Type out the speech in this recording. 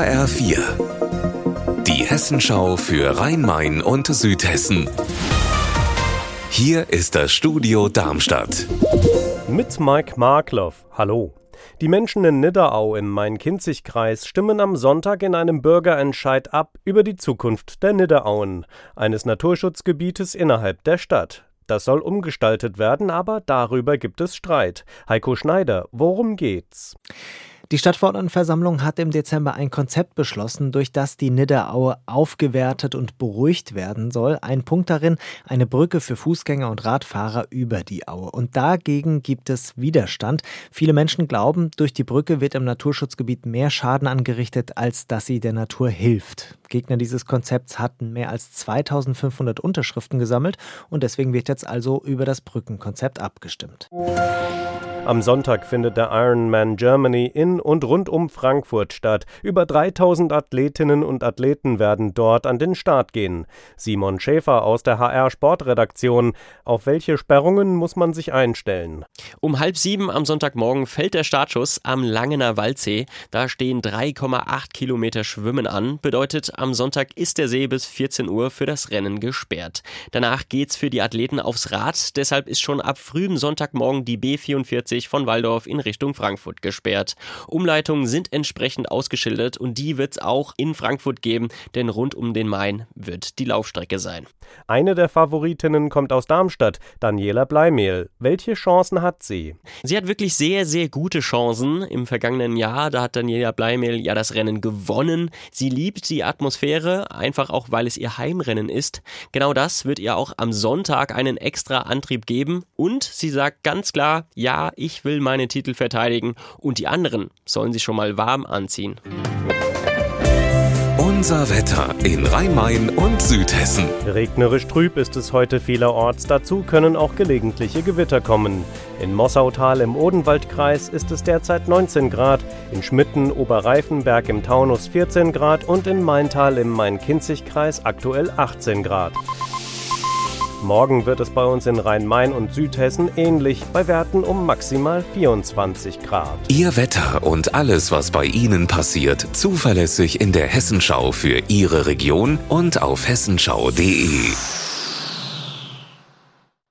HR4. Die Hessenschau für Rhein-Main und Südhessen. Hier ist das Studio Darmstadt. Mit Mike Markloff. Hallo. Die Menschen in Nidderau im Main-Kinzig-Kreis stimmen am Sonntag in einem Bürgerentscheid ab über die Zukunft der Nidderauen, eines Naturschutzgebietes innerhalb der Stadt. Das soll umgestaltet werden, aber darüber gibt es Streit. Heiko Schneider, worum geht's? Die Stadtverordnetenversammlung hat im Dezember ein Konzept beschlossen, durch das die Nidderaue aufgewertet und beruhigt werden soll. Ein Punkt darin, eine Brücke für Fußgänger und Radfahrer über die Aue. Und dagegen gibt es Widerstand. Viele Menschen glauben, durch die Brücke wird im Naturschutzgebiet mehr Schaden angerichtet, als dass sie der Natur hilft. Gegner dieses Konzepts hatten mehr als 2500 Unterschriften gesammelt und deswegen wird jetzt also über das Brückenkonzept abgestimmt. Am Sonntag findet der Ironman Germany in und rund um Frankfurt statt. Über 3000 Athletinnen und Athleten werden dort an den Start gehen. Simon Schäfer aus der HR Sportredaktion. Auf welche Sperrungen muss man sich einstellen? Um halb sieben am Sonntagmorgen fällt der Startschuss am Langener Waldsee. Da stehen 3,8 Kilometer Schwimmen an. Bedeutet, am Sonntag ist der See bis 14 Uhr für das Rennen gesperrt. Danach geht's für die Athleten aufs Rad. Deshalb ist schon ab frühem Sonntagmorgen die B44 von Waldorf in Richtung Frankfurt gesperrt. Umleitungen sind entsprechend ausgeschildert und die wird es auch in Frankfurt geben, denn rund um den Main wird die Laufstrecke sein. Eine der Favoritinnen kommt aus Darmstadt, Daniela Bleimehl. Welche Chancen hat sie? Sie hat wirklich sehr, sehr gute Chancen. Im vergangenen Jahr, da hat Daniela Bleimehl ja das Rennen gewonnen. Sie liebt die Atmosphäre, einfach auch weil es ihr Heimrennen ist. Genau das wird ihr auch am Sonntag einen extra Antrieb geben und sie sagt ganz klar, ja, ich will meine Titel verteidigen und die anderen sollen sich schon mal warm anziehen. Unser Wetter in Rhein-Main und Südhessen. Regnerisch trüb ist es heute vielerorts. Dazu können auch gelegentliche Gewitter kommen. In Mossautal im Odenwaldkreis ist es derzeit 19 Grad, in Schmitten, Oberreifenberg im Taunus 14 Grad und in Maintal im Main-Kinzig-Kreis aktuell 18 Grad. Morgen wird es bei uns in Rhein-Main und Südhessen ähnlich, bei Werten um maximal 24 Grad. Ihr Wetter und alles, was bei Ihnen passiert, zuverlässig in der Hessenschau für Ihre Region und auf hessenschau.de.